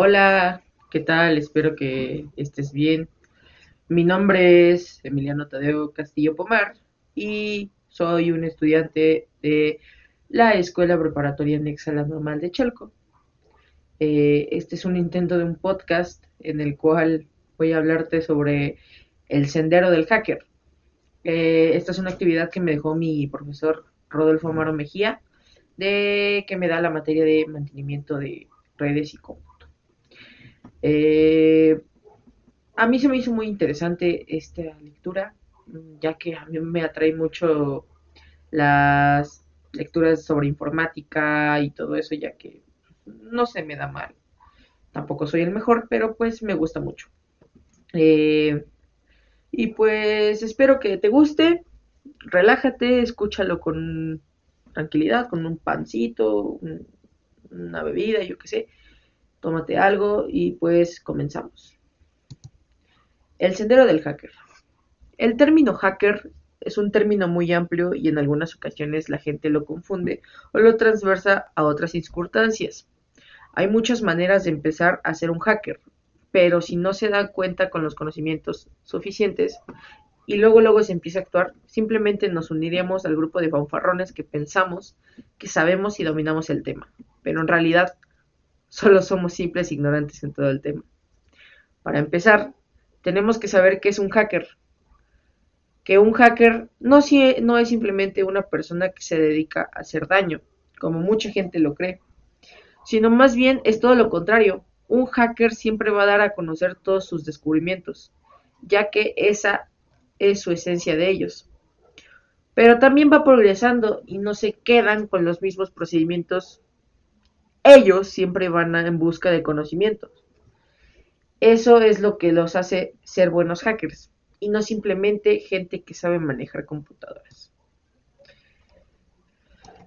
Hola, ¿qué tal? Espero que estés bien. Mi nombre es Emiliano Tadeo Castillo Pomar y soy un estudiante de la Escuela Preparatoria Nexa La Normal de Chalco. Eh, este es un intento de un podcast en el cual voy a hablarte sobre el sendero del hacker. Eh, esta es una actividad que me dejó mi profesor Rodolfo Amaro Mejía, de que me da la materia de mantenimiento de redes y cómputo. Eh, a mí se me hizo muy interesante esta lectura, ya que a mí me atrae mucho las lecturas sobre informática y todo eso, ya que no se me da mal. Tampoco soy el mejor, pero pues me gusta mucho. Eh, y pues espero que te guste. Relájate, escúchalo con tranquilidad, con un pancito, una bebida, yo qué sé tómate algo y pues comenzamos. El sendero del hacker. El término hacker es un término muy amplio y en algunas ocasiones la gente lo confunde o lo transversa a otras circunstancias. Hay muchas maneras de empezar a ser un hacker, pero si no se da cuenta con los conocimientos suficientes y luego luego se empieza a actuar, simplemente nos uniríamos al grupo de fanfarrones que pensamos que sabemos y dominamos el tema, pero en realidad Solo somos simples ignorantes en todo el tema. Para empezar, tenemos que saber qué es un hacker. Que un hacker no, no es simplemente una persona que se dedica a hacer daño, como mucha gente lo cree, sino más bien es todo lo contrario. Un hacker siempre va a dar a conocer todos sus descubrimientos, ya que esa es su esencia de ellos. Pero también va progresando y no se quedan con los mismos procedimientos ellos siempre van en busca de conocimientos. Eso es lo que los hace ser buenos hackers y no simplemente gente que sabe manejar computadoras.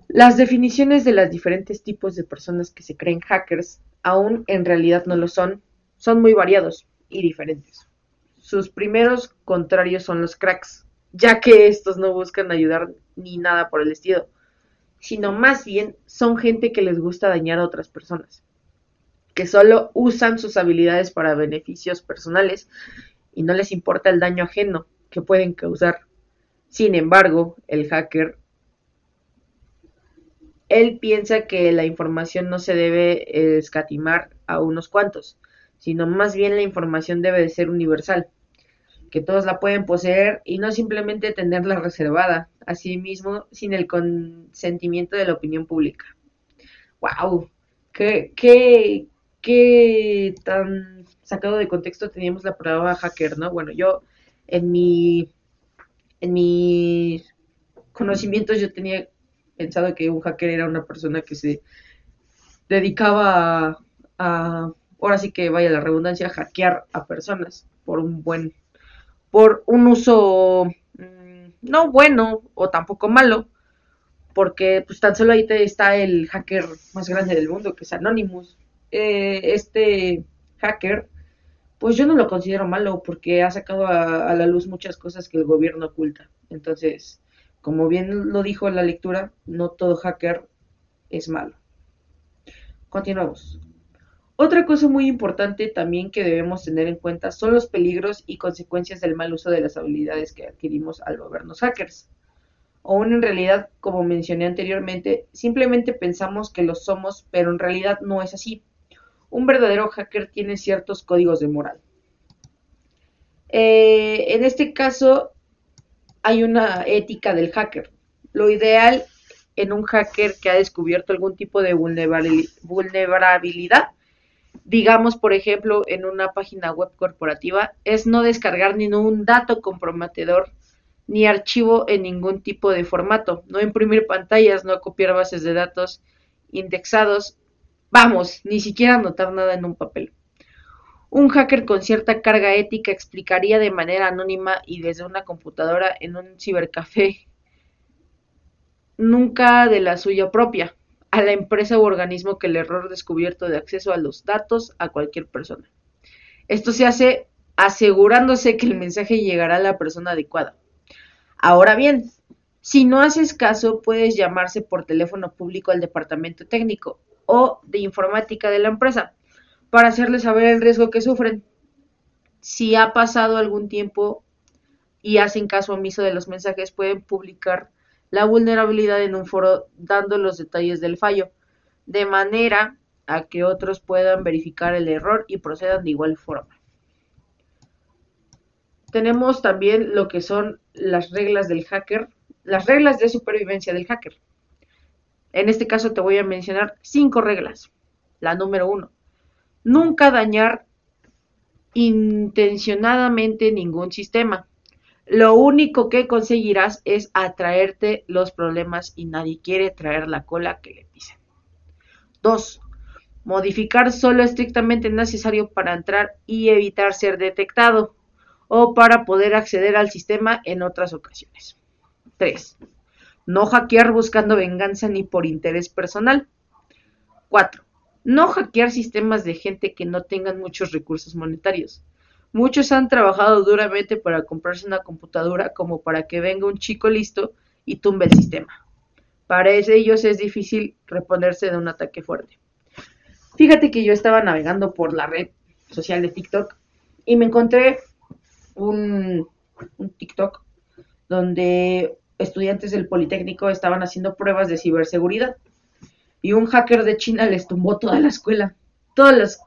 Las definiciones de los diferentes tipos de personas que se creen hackers, aún en realidad no lo son, son muy variados y diferentes. Sus primeros contrarios son los cracks, ya que estos no buscan ayudar ni nada por el estilo sino más bien son gente que les gusta dañar a otras personas, que solo usan sus habilidades para beneficios personales y no les importa el daño ajeno que pueden causar. Sin embargo, el hacker, él piensa que la información no se debe escatimar a unos cuantos, sino más bien la información debe de ser universal que todos la pueden poseer y no simplemente tenerla reservada, asimismo sin el consentimiento de la opinión pública. ¡Wow! ¿Qué, qué, qué tan sacado de contexto teníamos la palabra hacker, ¿no? Bueno, yo en mi en mis conocimientos yo tenía pensado que un hacker era una persona que se dedicaba a, a ahora sí que vaya la redundancia, hackear a personas por un buen por un uso mm, no bueno o tampoco malo, porque pues tan solo ahí está el hacker más grande del mundo, que es Anonymous. Eh, este hacker, pues yo no lo considero malo porque ha sacado a, la luz muchas cosas que el gobierno oculta. Entonces, como bien lo dijo en la lectura, no todo hacker es malo. Continuamos. Otra cosa muy importante también que debemos tener en cuenta son los peligros y consecuencias del mal uso de las habilidades que adquirimos al volvernos hackers. Aún en realidad, como mencioné anteriormente, simplemente pensamos que lo somos, pero en realidad no es así. Un verdadero hacker tiene ciertos códigos de moral. Eh, en este caso, hay una ética del hacker. Lo ideal en un hacker que ha descubierto algún tipo de vulnerabilidad digamos, por ejemplo, en una página web corporativa, es no descargar ningún dato comprometedor ni archivo en ningún tipo de formato, no imprimir pantallas, no copiar bases de datos indexados, vamos, ni siquiera anotar nada en un papel. Un hacker con cierta carga ética explicaría de manera anónima y desde una computadora en un cibercafé, nunca de la suya propia, a la empresa u organismo que el error descubierto de acceso a los datos a cualquier persona. Esto se hace asegurándose que el mensaje llegará a la persona adecuada. Ahora bien, si no haces caso, puedes llamarse por teléfono público al departamento técnico o de informática de la empresa para hacerles saber el riesgo que sufren. Si ha pasado algún tiempo y hacen caso omiso de los mensajes, pueden publicar la vulnerabilidad en un foro dando los detalles del fallo, de manera a que otros puedan verificar el error y procedan de igual forma. Tenemos también lo que son las reglas del hacker, las reglas de supervivencia del hacker. En este caso te voy a mencionar cinco reglas. La número uno, nunca dañar intencionadamente ningún sistema. Lo único que conseguirás es atraerte los problemas y nadie quiere traer la cola que le pisen. Dos, Modificar solo estrictamente necesario para entrar y evitar ser detectado o para poder acceder al sistema en otras ocasiones. 3. No hackear buscando venganza ni por interés personal. 4. No hackear sistemas de gente que no tengan muchos recursos monetarios. Muchos han trabajado duramente para comprarse una computadora como para que venga un chico listo y tumbe el sistema. Para ellos es difícil reponerse de un ataque fuerte. Fíjate que yo estaba navegando por la red social de TikTok y me encontré un, TikTok donde estudiantes del Politécnico estaban haciendo pruebas de ciberseguridad y un hacker de China les tumbó toda la escuela. Todas las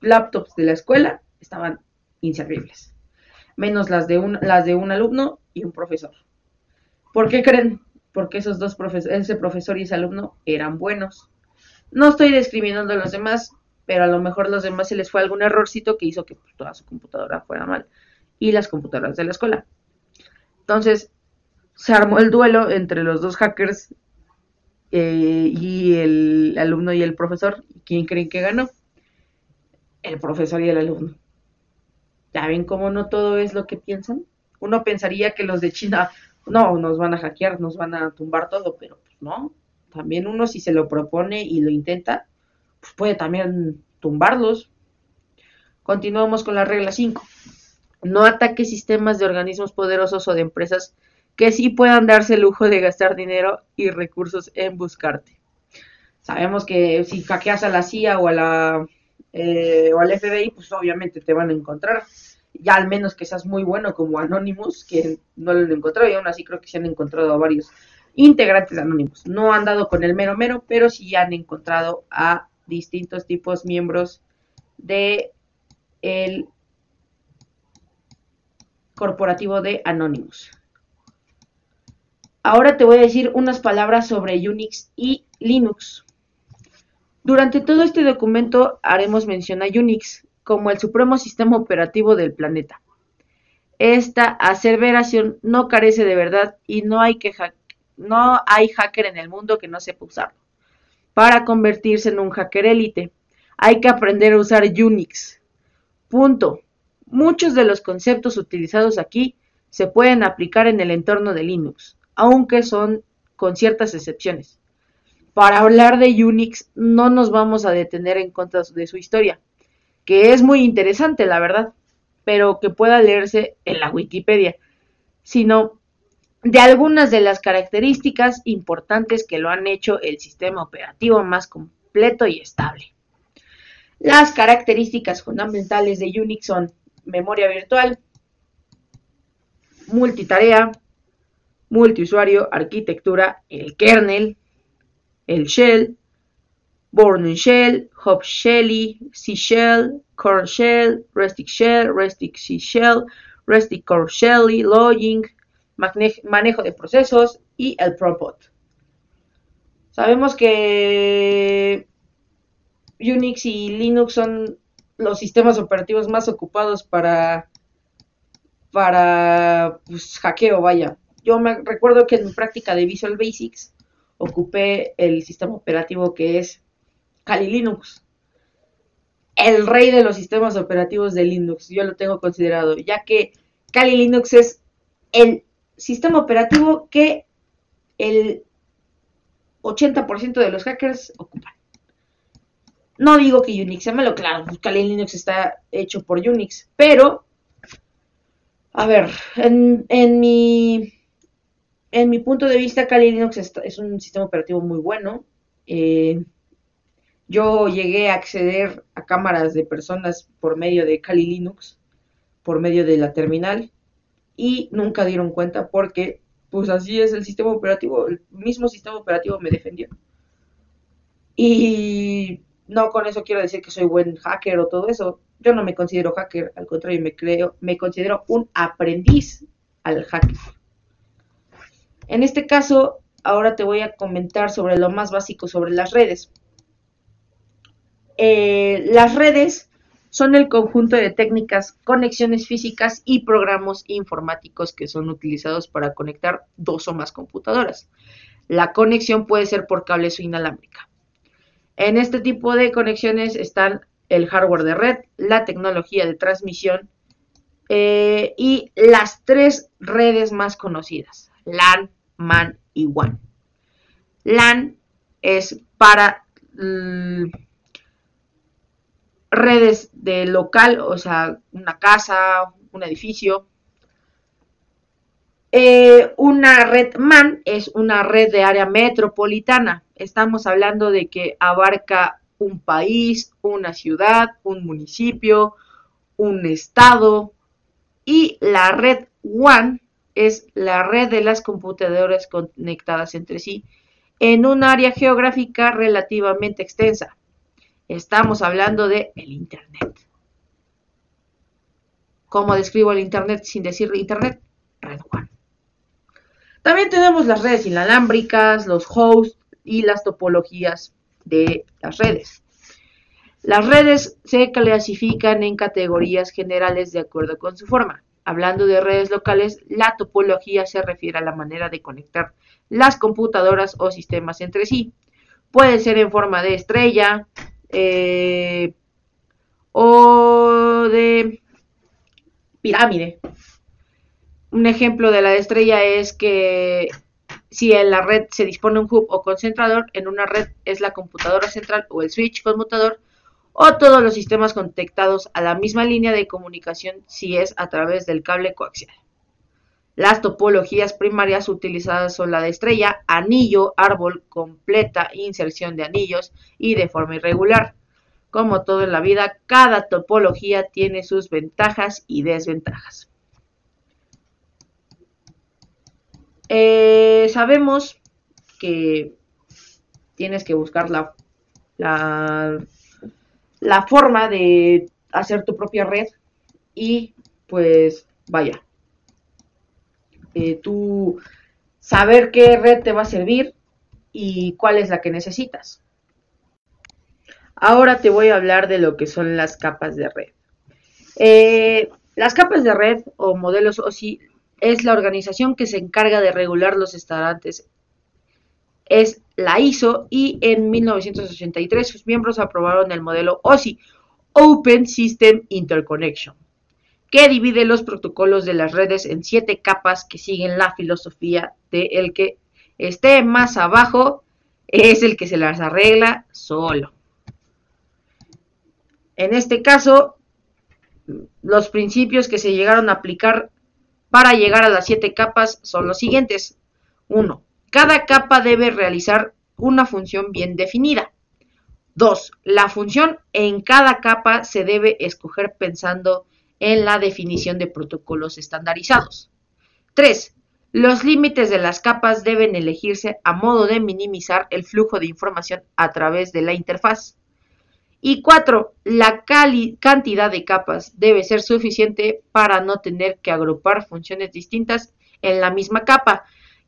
laptops de la escuela estaban inservibles, menos las de un, las de un alumno y un profesor. ¿Por qué creen? Porque esos dos ese profesor y ese alumno eran buenos. No estoy discriminando a los demás, pero a lo mejor a los demás se les fue algún errorcito que hizo que pues, toda su computadora fuera mal y las computadoras de la escuela. Entonces, se armó el duelo entre los dos hackers eh, y el alumno y el profesor. ¿Quién creen que ganó? El profesor y el alumno. ¿Ya ven cómo no todo es lo que piensan? Uno pensaría que los de China, no, nos van a hackear, nos van a tumbar todo, pero pues no. También uno si se lo propone y lo intenta, pues puede también tumbarlos. Continuamos con la regla 5 no ataque sistemas de organismos poderosos o de empresas que sí puedan darse el lujo de gastar dinero y recursos en buscarte. Sabemos que si hackeas a la CIA o a la eh, o al FBI, pues obviamente te van a encontrar. Ya al menos que seas muy bueno como Anonymous, que no lo han encontrado y aún así creo que se han encontrado varios integrantes de Anonymous. No han dado con el mero mero, pero sí han encontrado a distintos tipos miembros de el corporativo de Anonymous. Ahora te voy a decir unas palabras sobre Unix y Linux. Durante todo este documento haremos mención a Unix como el supremo sistema operativo del planeta. Esta aseveración no carece de verdad y no hay, que no hay hacker en el mundo que no sepa usarlo. Para convertirse en un hacker élite, hay que aprender a usar Unix. Punto. Muchos de los conceptos utilizados aquí se pueden aplicar en el entorno de Linux, aunque son con ciertas excepciones. Para hablar de Unix no nos vamos a detener en contra de su historia, que es muy interesante, la verdad, pero que pueda leerse en la Wikipedia, sino de algunas de las características importantes que lo han hecho el sistema operativo más completo y estable. Las características fundamentales de Unix son memoria virtual, multitarea, multiusuario, arquitectura, el kernel, el shell, Born Shell, Hop Shelly, C Shell, Core Shell, Restic Shell, Restic C Shell, Restic Core Shelly, Logging, manejo de procesos y el Propot. Sabemos que Unix y Linux son los sistemas operativos más ocupados para, para pues, hackeo, vaya. Yo me recuerdo que en mi práctica de Visual Basics ocupé el sistema operativo que es Kali Linux. El rey de los sistemas operativos de Linux, yo lo tengo considerado, ya que Kali Linux es el sistema operativo que el 80% de los hackers ocupan. No digo que Unix sea malo, claro, Kali Linux está hecho por Unix, pero, a ver, en, en, mi, en mi punto de vista, Kali Linux es un sistema operativo muy bueno. Eh, Yo llegué a acceder a cámaras de personas por medio de Kali Linux, por medio de la terminal, y nunca dieron cuenta porque, pues así es el sistema operativo, el mismo sistema operativo me defendió. Y no con eso quiero decir que soy buen hacker o todo eso. Yo no me considero hacker, al contrario, me creo, me considero un aprendiz al hacker. En este caso, ahora te voy a comentar sobre lo más básico sobre las redes. Eh, las redes son el conjunto de técnicas, conexiones físicas y programas informáticos que son utilizados para conectar dos o más computadoras. La conexión puede ser por cables o inalámbrica. En este tipo de conexiones están el hardware de red, la tecnología de transmisión eh, y las tres redes más conocidas, LAN, MAN y WAN. LAN es para mm, redes de local, o sea, una casa, un edificio. Eh, una red MAN es una red de área metropolitana. Estamos hablando de que abarca un país, una ciudad, un municipio, un estado. Y la red WAN es la red de las computadoras conectadas entre sí en un área geográfica relativamente extensa. Estamos hablando de el Internet. ¿Cómo describo el Internet sin decir Internet? Red One. También tenemos las redes inalámbricas, los hosts y las topologías de las redes. Las redes se clasifican en categorías generales de acuerdo con su forma. Hablando de redes locales, la topología se refiere a la manera de conectar las computadoras o sistemas entre sí. Puede ser en forma de estrella eh, o de pirámide. Un ejemplo de la estrella es que si en la red se dispone un hub o concentrador, en una red es la computadora central o el switch conmutador o todos los sistemas conectados a la misma línea de comunicación si es a través del cable coaxial. Las topologías primarias utilizadas son la de estrella, anillo, árbol, completa, inserción de anillos y de forma irregular. Como todo en la vida, cada topología tiene sus ventajas y desventajas. Eh, sabemos que tienes que buscar la, la, la forma de hacer tu propia red y pues vaya, eh, tú saber qué red te va a servir y cuál es la que necesitas. Ahora te voy a hablar de lo que son las capas de red. Eh, las capas de red o modelos OSI es la organización que se encarga de regular los estándares. Es la ISO y en 1983 sus miembros aprobaron el modelo OSI, Open System Interconnection que divide los protocolos de las redes en siete capas que siguen la filosofía de el que esté más abajo es el que se las arregla solo. En este caso, los principios que se llegaron a aplicar para llegar a las siete capas son los siguientes. 1. Cada capa debe realizar una función bien definida. 2. La función en cada capa se debe escoger pensando en la definición de protocolos estandarizados. 3. Los límites de las capas deben elegirse a modo de minimizar el flujo de información a través de la interfaz. Y 4. La cantidad de capas debe ser suficiente para no tener que agrupar funciones distintas en la misma capa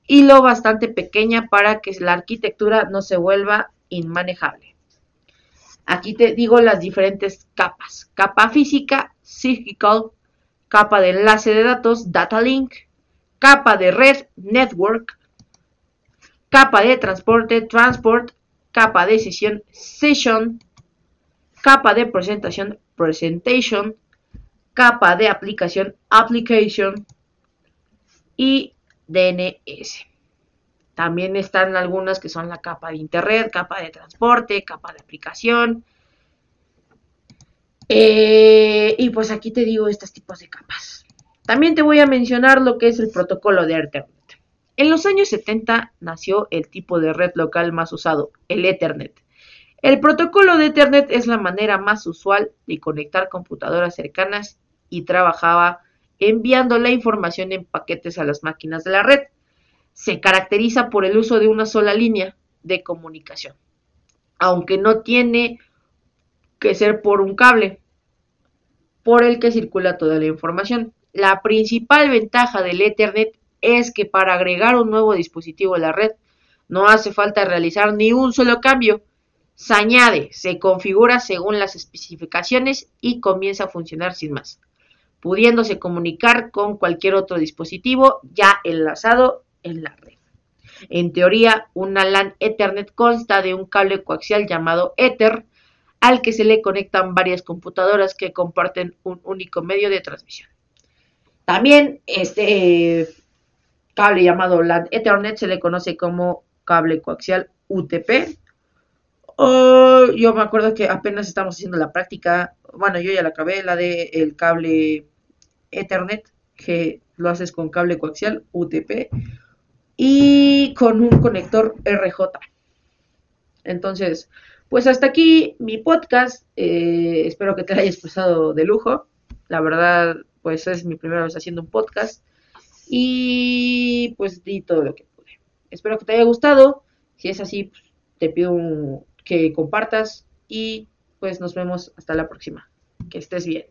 y lo bastante pequeña para que la arquitectura no se vuelva inmanejable. Aquí te digo las diferentes capas. Capa física, physical, capa de enlace de datos, data link, capa de red, network, capa de transporte, transport, capa de sesión, session, capa de presentación, presentation, capa de aplicación, application y DNS. También están algunas que son la capa de internet, capa de transporte, capa de aplicación. Eh, y pues aquí te digo estos tipos de capas. También te voy a mencionar lo que es el protocolo de Ethernet. En los años 70 nació el tipo de red local más usado, el Ethernet. El protocolo de Ethernet es la manera más usual de conectar computadoras cercanas y trabajaba enviando la información en paquetes a las máquinas de la red. Se caracteriza por el uso de una sola línea de comunicación, aunque no tiene que ser por un cable por el que circula toda la información. La principal ventaja del Ethernet es que para agregar un nuevo dispositivo a la red no hace falta realizar ni un solo cambio. Se añade, se configura según las especificaciones y comienza a funcionar sin más, pudiéndose comunicar con cualquier otro dispositivo ya enlazado en la red. En teoría, una LAN Ethernet consta de un cable coaxial llamado Ether, al que se le conectan varias computadoras que comparten un único medio de transmisión. También este cable llamado LAN Ethernet se le conoce como cable coaxial UTP. yo me acuerdo que apenas estamos haciendo la práctica, bueno, yo ya la acabé, la de el cable Ethernet, que lo haces con cable coaxial UTP y con un conector RJ. Entonces, pues hasta aquí mi podcast. Eh, espero que te hayas pasado de lujo. La verdad, pues es mi primera vez haciendo un podcast. Y pues di todo lo que pude. Espero que te haya gustado. Si es así, pues, te pido que compartas. Y pues nos vemos hasta la próxima. Que estés bien.